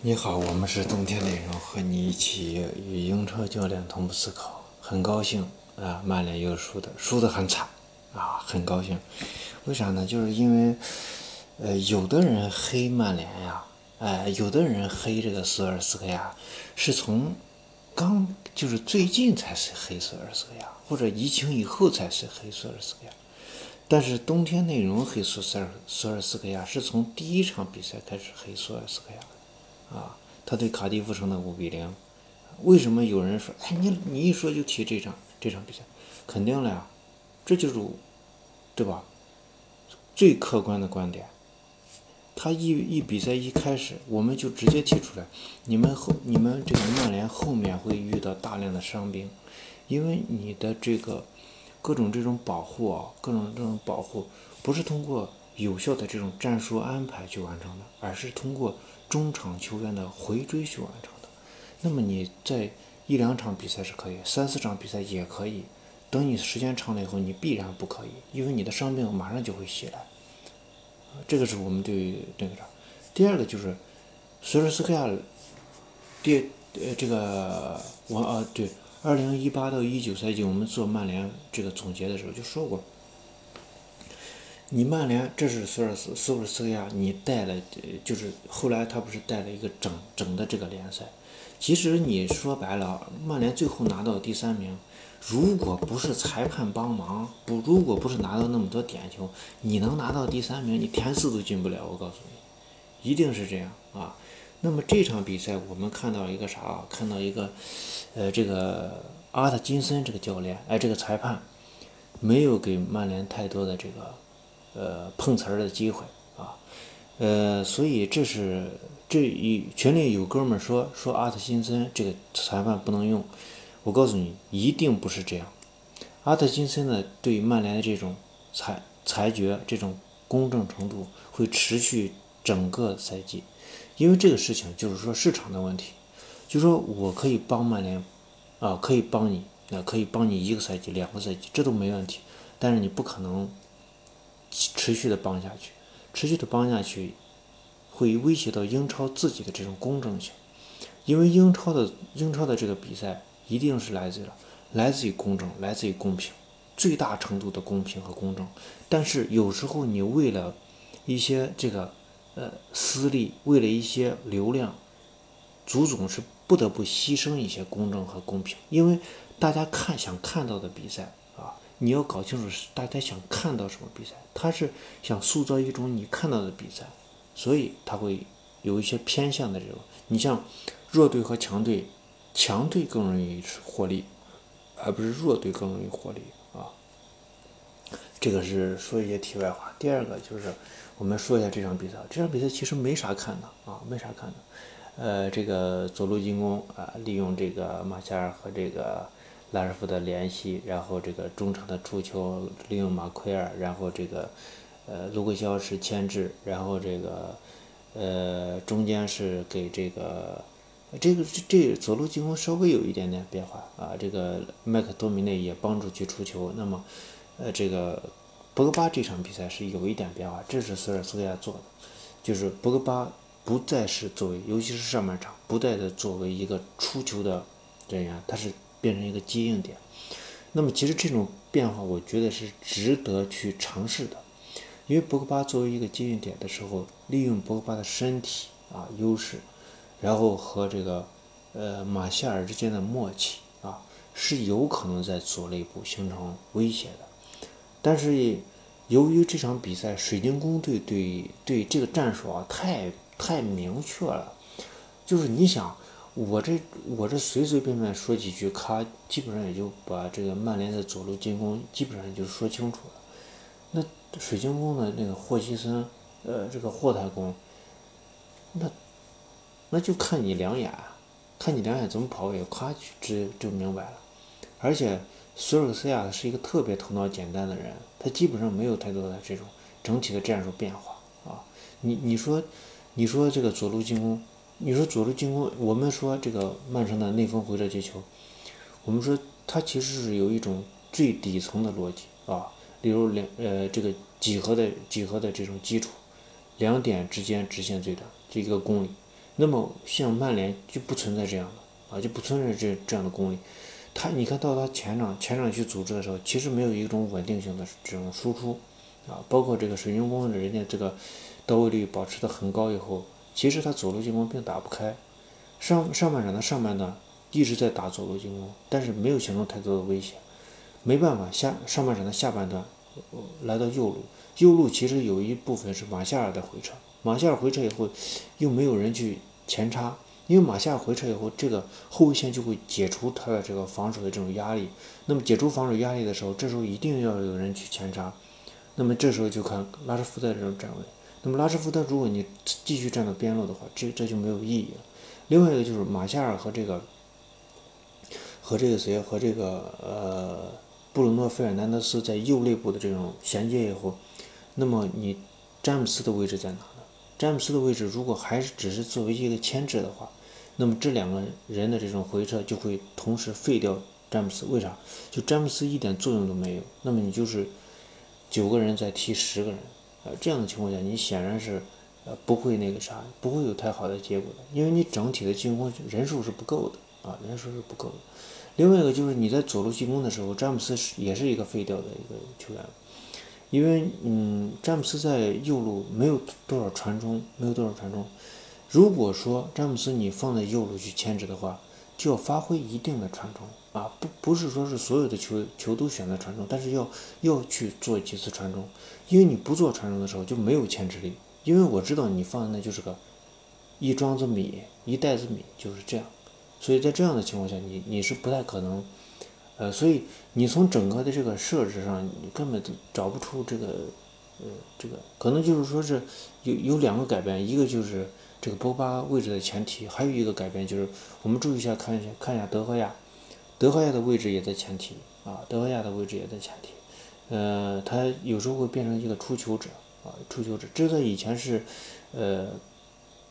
你好，我们是冬天内容，和你一起与英超教练同步思考。很高兴啊，曼联又输的，输的很惨啊，很高兴。为啥呢？就是因为，呃，有的人黑曼联呀，哎，有的人黑这个索尔斯克亚，是从刚就是最近才是黑索尔斯克亚，或者疫情以后才是黑索尔斯克亚。但是冬天内容黑索尔索尔斯克亚，是从第一场比赛开始黑索尔斯克亚。啊，他对卡迪夫城的五比零，为什么有人说，哎，你你一说就提这场这场比赛，肯定了呀，这就是，对吧？最客观的观点，他一一比赛一开始，我们就直接提出来，你们后你们这个曼联后面会遇到大量的伤兵，因为你的这个各种这种保护啊，各种这种保护不是通过有效的这种战术安排去完成的，而是通过。中场球员的回追去完成的，那么你在一两场比赛是可以，三四场比赛也可以。等你时间长了以后，你必然不可以，因为你的伤病马上就会袭来。这个是我们对那个啥。第二个就是索尔斯克亚，第呃这个我啊对，二零一八到一九赛季我们做曼联这个总结的时候就说过。你曼联这是索尔斯索尔斯克亚，你带了，就是后来他不是带了一个整整的这个联赛。其实你说白了，曼联最后拿到第三名，如果不是裁判帮忙，不如果不是拿到那么多点球，你能拿到第三名，你填四都进不了。我告诉你，一定是这样啊。那么这场比赛我们看到一个啥？看到一个，呃，这个阿特金森这个教练，哎，这个裁判没有给曼联太多的这个。呃，碰瓷儿的机会啊，呃，所以这是这一群里有哥们儿说说阿特金森这个裁判不能用，我告诉你，一定不是这样。阿特金森呢，对曼联的这种裁裁决这种公正程度会持续整个赛季，因为这个事情就是说市场的问题，就说我可以帮曼联啊，可以帮你，那可以帮你一个赛季、两个赛季，这都没问题，但是你不可能。持续的帮下去，持续的帮下去，会威胁到英超自己的这种公正性，因为英超的英超的这个比赛一定是来自于来自于公正，来自于公平，最大程度的公平和公正。但是有时候你为了一些这个呃私利，为了一些流量，足总是不得不牺牲一些公正和公平，因为大家看想看到的比赛。你要搞清楚是大家想看到什么比赛，他是想塑造一种你看到的比赛，所以他会有一些偏向的这种。你像弱队和强队，强队更容易获利，而不是弱队更容易获利啊。这个是说一些题外话。第二个就是我们说一下这场比赛，这场比赛其实没啥看的啊，没啥看的。呃，这个左路进攻啊，利用这个马夏尔和这个。拉什福德联系，然后这个中场的出球利用马奎尔，然后这个呃卢克肖是牵制，然后这个呃中间是给这个这个这这左路进攻稍微有一点点变化啊，这个麦克多米内也帮助去出球，那么呃这个博格巴这场比赛是有一点变化，这是索尔斯克亚做的，就是博格巴不再是作为，尤其是上半场不再的作为一个出球的人员，他是。变成一个接应点，那么其实这种变化，我觉得是值得去尝试的，因为博格巴作为一个接应点的时候，利用博格巴的身体啊优势，然后和这个呃马夏尔之间的默契啊，是有可能在左肋部形成威胁的。但是由于这场比赛水晶宫队对对这个战术啊太太明确了，就是你想。我这我这随随便便说几句，咔，基本上也就把这个曼联的左路进攻基本上就说清楚了。那水晶宫的那个霍奇森，呃，这个霍太公，那那就看你两眼，看你两眼怎么跑位，咔就就明白了。而且索尔斯亚是一个特别头脑简单的人，他基本上没有太多的这种整体的战术变化啊。你你说你说这个左路进攻。你说左路进攻，我们说这个曼城的内锋回撤接球，我们说它其实是有一种最底层的逻辑啊，例如两呃这个几何的几何的这种基础，两点之间直线最短，这一个公里，那么像曼联就不存在这样的啊，就不存在这这样的公理。他你看到他前场前场去组织的时候，其实没有一种稳定性的这种输出啊，包括这个水晶宫的人家这个到位率保持的很高以后，其实他左路进攻并打不开。上上半场的上半段一直在打左路进攻，但是没有形成太多的威胁。没办法，下上半场的下半段来到右路，右路其实有一部分是马夏尔的回撤。马夏尔回撤以后，又没有人去前插，因为马夏尔回撤以后，这个后卫线就会解除他的这个防守的这种压力。那么解除防守压力的时候，这时候一定要有人去前插。那么这时候就看拉什福德这种站位。那么拉什福德，如果你继续站到边路的话，这这就没有意义了。另外一个就是马夏尔和这个和这个谁和这个呃布鲁诺费尔南德斯在右肋部的这种衔接以后，那么你詹姆斯的位置在哪呢？詹姆斯的位置如果还是只是作为一个牵制的话，那么这两个人的这种回撤就会同时废掉詹姆斯。为啥？就詹姆斯一点作用都没有。那么你就是九个人在踢十个人，这样的情况下，你显然是呃不会那个啥，不会有太好的结果的，因为你整体的进攻人数是不够的啊，人数是不够的。另外一个就是你在左路进攻的时候，詹姆斯是也是一个废掉的一个球员。因为，嗯，詹姆斯在右路没有多少传中，没有多少传中。如果说詹姆斯你放在右路去牵制的话，就要发挥一定的传中啊，不不是说是所有的球球都选择传中，但是要要去做几次传中，因为你不做传中的时候就没有牵制力。因为我知道你放的那就是个一庄子米，一袋子米就是这样，所以在这样的情况下，你你是不太可能。呃，所以你从整个的这个设置上，你根本找不出这个，呃，这个可能就是说是有有两个改变，一个就是这个波巴位置的前提，还有一个改变就是我们注意一下，看一下看一下德赫亚，德赫亚的位置也在前提啊，德赫亚的位置也在前提，呃，他有时候会变成一个出球者啊，出球者，这在以前是呃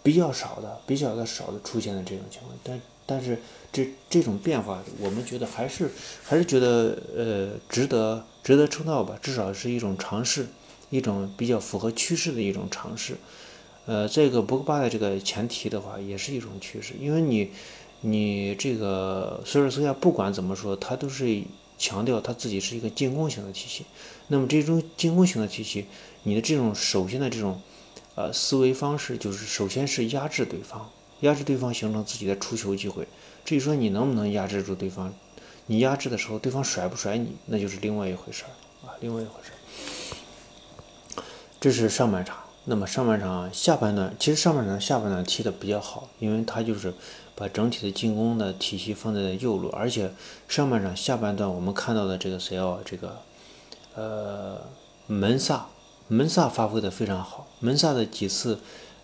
比较少的，比较的少的出现的这种情况，但。但是这这种变化，我们觉得还是还是觉得呃值得值得称道吧，至少是一种尝试，一种比较符合趋势的一种尝试。呃，这个博格巴的这个前提的话，也是一种趋势，因为你你这个索尔斯克亚不管怎么说，他都是强调他自己是一个进攻型的体系。那么这种进攻型的体系，你的这种首先的这种呃思维方式，就是首先是压制对方。压制对方，形成自己的出球机会。至于说你能不能压制住对方，你压制的时候，对方甩不甩你，那就是另外一回事儿啊，另外一回事儿。这是上半场。那么上半场下半段，其实上半场下半段踢的比较好，因为他就是把整体的进攻的体系放在了右路，而且上半场下半段我们看到的这个谁哦，这个呃门萨，门萨发挥的非常好，门萨的几次。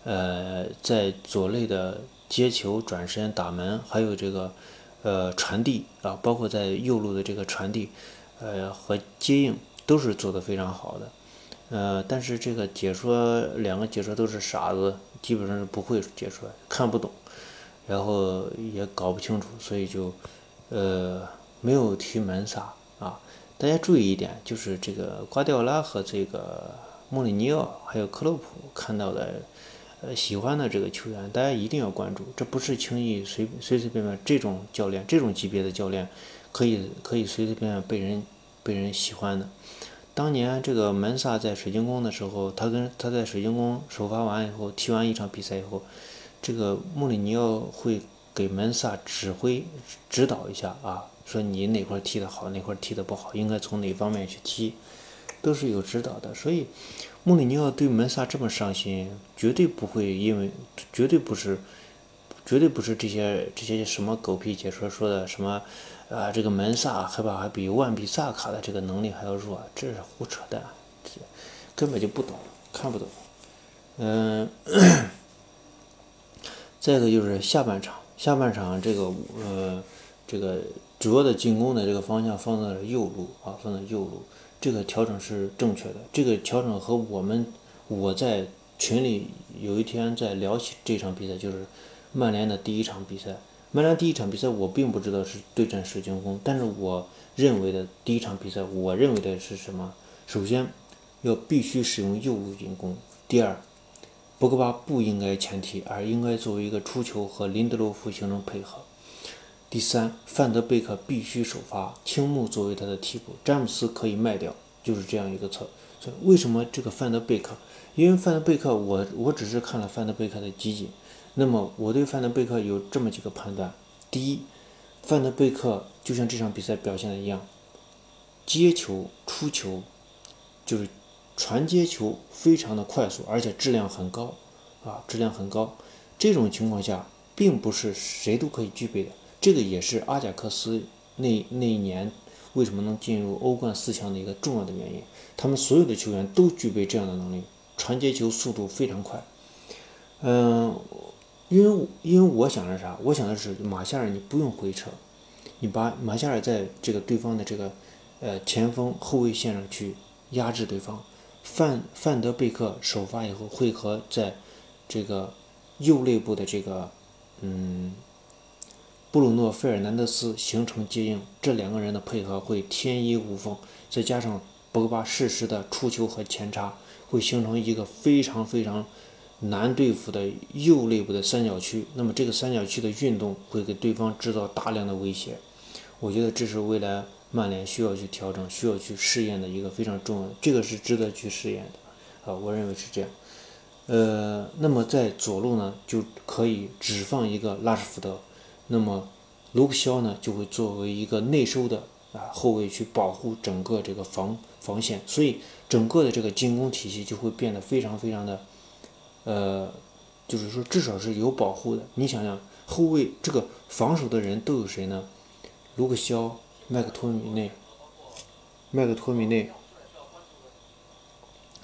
呃，在左肋的接球、转身、打门，还有这个呃传递啊，包括在右路的这个传递，呃和接应都是做的非常好的。呃，但是这个解说两个解说都是傻子，基本上是不会解说，看不懂，然后也搞不清楚，所以就呃没有提门萨啊。大家注意一点，就是这个瓜迪奥拉和这个穆里尼奥还有克洛普看到的。呃，喜欢的这个球员，大家一定要关注。这不是轻易随随随便便这种教练，这种级别的教练，可以可以随随便便被人被人喜欢的。当年这个门萨在水晶宫的时候，他跟他在水晶宫首发完以后，踢完一场比赛以后，这个穆里尼奥会给门萨指挥指导一下啊，说你哪块踢得好，哪块踢得不好，应该从哪方面去踢，都是有指导的。所以。穆里尼奥对门萨这么上心，绝对不会因为，绝对不是，绝对不是这些这些什么狗屁解说说的什么，啊，这个门萨害怕还比万比萨卡的这个能力还要弱，这是胡扯淡，这根本就不懂，看不懂。嗯，再一个就是下半场，下半场这个呃，这个主要的进攻的这个方向放在了右路啊，放在右路。这个调整是正确的。这个调整和我们我在群里有一天在聊起这场比赛，就是曼联的第一场比赛。曼联第一场比赛我并不知道是对战水晶宫，但是我认为的第一场比赛，我认为的是什么？首先要必须使用右路进攻。第二，博格巴不应该前踢，而应该作为一个出球和林德罗夫形成配合。第三，范德贝克必须首发，青木作为他的替补，詹姆斯可以卖掉，就是这样一个策。所以为什么这个范德贝克？因为范德贝克，我我只是看了范德贝克的集锦，那么我对范德贝克有这么几个判断：第一，范德贝克就像这场比赛表现的一样，接球、出球，就是传接球非常的快速，而且质量很高，啊，质量很高。这种情况下，并不是谁都可以具备的。这个也是阿贾克斯那那一年为什么能进入欧冠四强的一个重要的原因。他们所有的球员都具备这样的能力，传接球速度非常快。嗯，因为因为我想的是啥？我想的是马夏尔，你不用回撤，你把马夏尔在这个对方的这个呃前锋后卫线上去压制对方。范范德贝克首发以后会和在这个右肋部的这个嗯。布鲁诺·费尔南德斯形成接应，这两个人的配合会天衣无缝，再加上博格巴适时的出球和前插，会形成一个非常非常难对付的右肋部的三角区。那么这个三角区的运动会给对方制造大量的威胁。我觉得这是未来曼联需要去调整、需要去试验的一个非常重要，这个是值得去试验的。啊，我认为是这样。呃，那么在左路呢，就可以只放一个拉什福德。那么，卢克肖呢就会作为一个内收的啊后卫去保护整个这个防防线，所以整个的这个进攻体系就会变得非常非常的，呃，就是说至少是有保护的。你想想，后卫这个防守的人都有谁呢？卢克肖、麦克托米内、麦克托米内、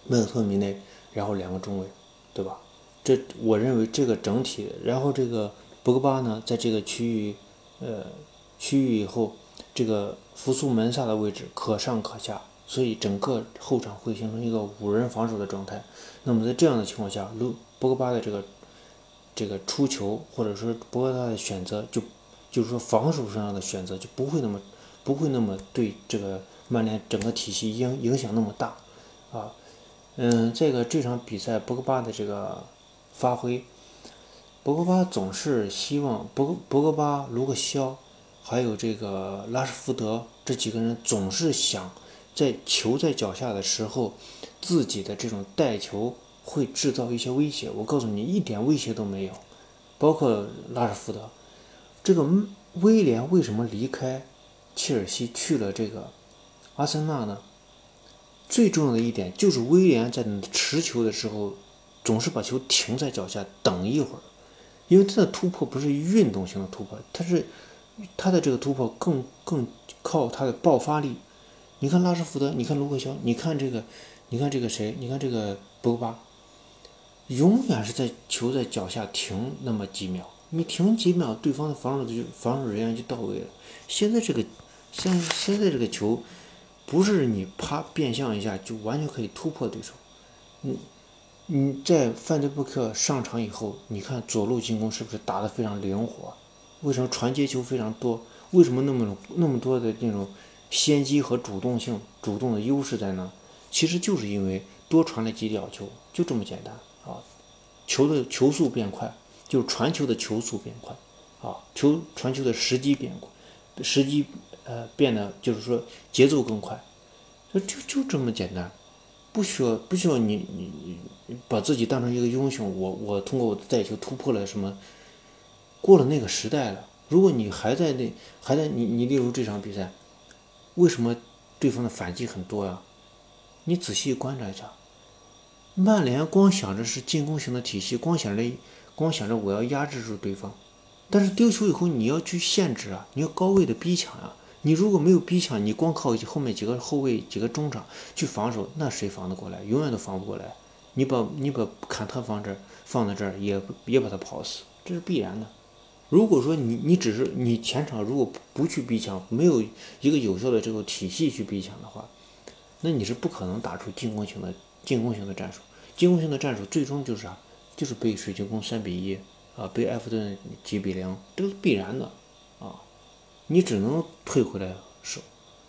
麦克托米内，然后两个中卫，对吧？这我认为这个整体，然后这个。博格巴呢，在这个区域，呃，区域以后，这个复苏门萨的位置可上可下，所以整个后场会形成一个五人防守的状态。那么在这样的情况下，卢博格巴的这个这个出球，或者说博格巴的选择，就就是说防守上的选择就不会那么不会那么对这个曼联整个体系影影响那么大啊。嗯，这个这场比赛博格巴的这个发挥。博格巴总是希望博博格巴、卢克肖，还有这个拉什福德这几个人总是想在球在脚下的时候，自己的这种带球会制造一些威胁。我告诉你，一点威胁都没有。包括拉什福德，这个威廉为什么离开切尔西去了这个阿森纳呢？最重要的一点就是威廉在持球的时候，总是把球停在脚下等一会儿。因为他的突破不是运动型的突破，他是他的这个突破更更靠他的爆发力。你看拉什福德，你看卢克肖，你看这个，你看这个谁？你看这个博巴，永远是在球在脚下停那么几秒，你停几秒，对方的防守就防守人员就到位了。现在这个现现在这个球，不是你啪变向一下就完全可以突破对手，嗯。你在范德布克上场以后，你看左路进攻是不是打得非常灵活？为什么传接球非常多？为什么那么那么多的那种先机和主动性、主动的优势在呢？其实就是因为多传了几脚球，就这么简单啊！球的球速变快，就是传球的球速变快啊！球传球的时机变快，时机呃变得就是说节奏更快，就就就这么简单。不需要，不需要你你你把自己当成一个英雄。我我通过我的带球突破了什么？过了那个时代了。如果你还在那，还在你你例如这场比赛，为什么对方的反击很多呀？你仔细观察一下，曼联光想着是进攻型的体系，光想着光想着我要压制住对方，但是丢球以后你要去限制啊，你要高位的逼抢啊。你如果没有逼抢，你光靠后面几个后卫、几个中场去防守，那谁防得过来？永远都防不过来。你把你把坎特放这儿，放在这儿，也也把他跑死，这是必然的。如果说你你只是你前场如果不去逼抢，没有一个有效的这个体系去逼抢的话，那你是不可能打出进攻型的进攻型的战术。进攻型的战术最终就是啥？就是被水晶宫三比一啊，被埃弗顿几比零，这是必然的啊。你只能退回来守，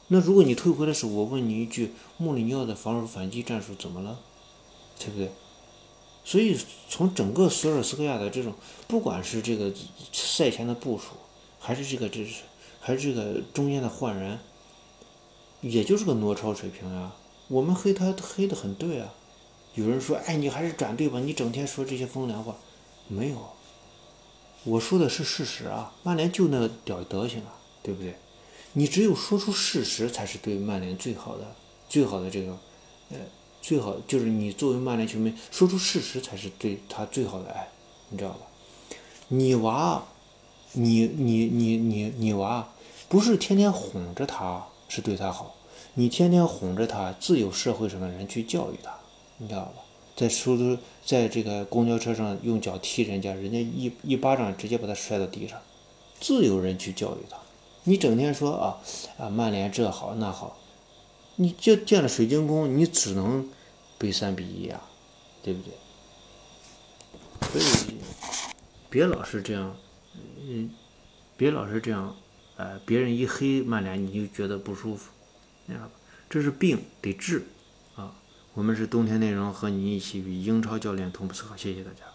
那如果你退回来守，我问你一句，穆里尼奥的防守反击战术怎么了？对不对？所以从整个索尔斯克亚的这种，不管是这个赛前的部署，还是这个这是，还是这个中间的换人，也就是个挪超水平啊。我们黑他黑的很对啊。有人说，哎，你还是转队吧，你整天说这些风凉话，没有。我说的是事实啊，曼联就那屌德行啊，对不对？你只有说出事实，才是对曼联最好的、最好的这个，呃，最好就是你作为曼联球迷，说出事实才是对他最好的爱，你知道吧？你娃，你你你你你娃，不是天天哄着他，是对他好，你天天哄着他，自有社会上的人去教育他，你知道吧？在出租，在这个公交车上用脚踢人家，人家一一巴掌直接把他摔到地上，自有人去教育他。你整天说啊啊，曼联这好那好，你就见了水晶宫，你只能背三比一啊，对不对？所以别老是这样，嗯，别老是这样，呃，别人一黑曼联你就觉得不舒服，那样这是病得治啊。我们是冬天内容和你一起与英超教练同步思考，谢谢大家。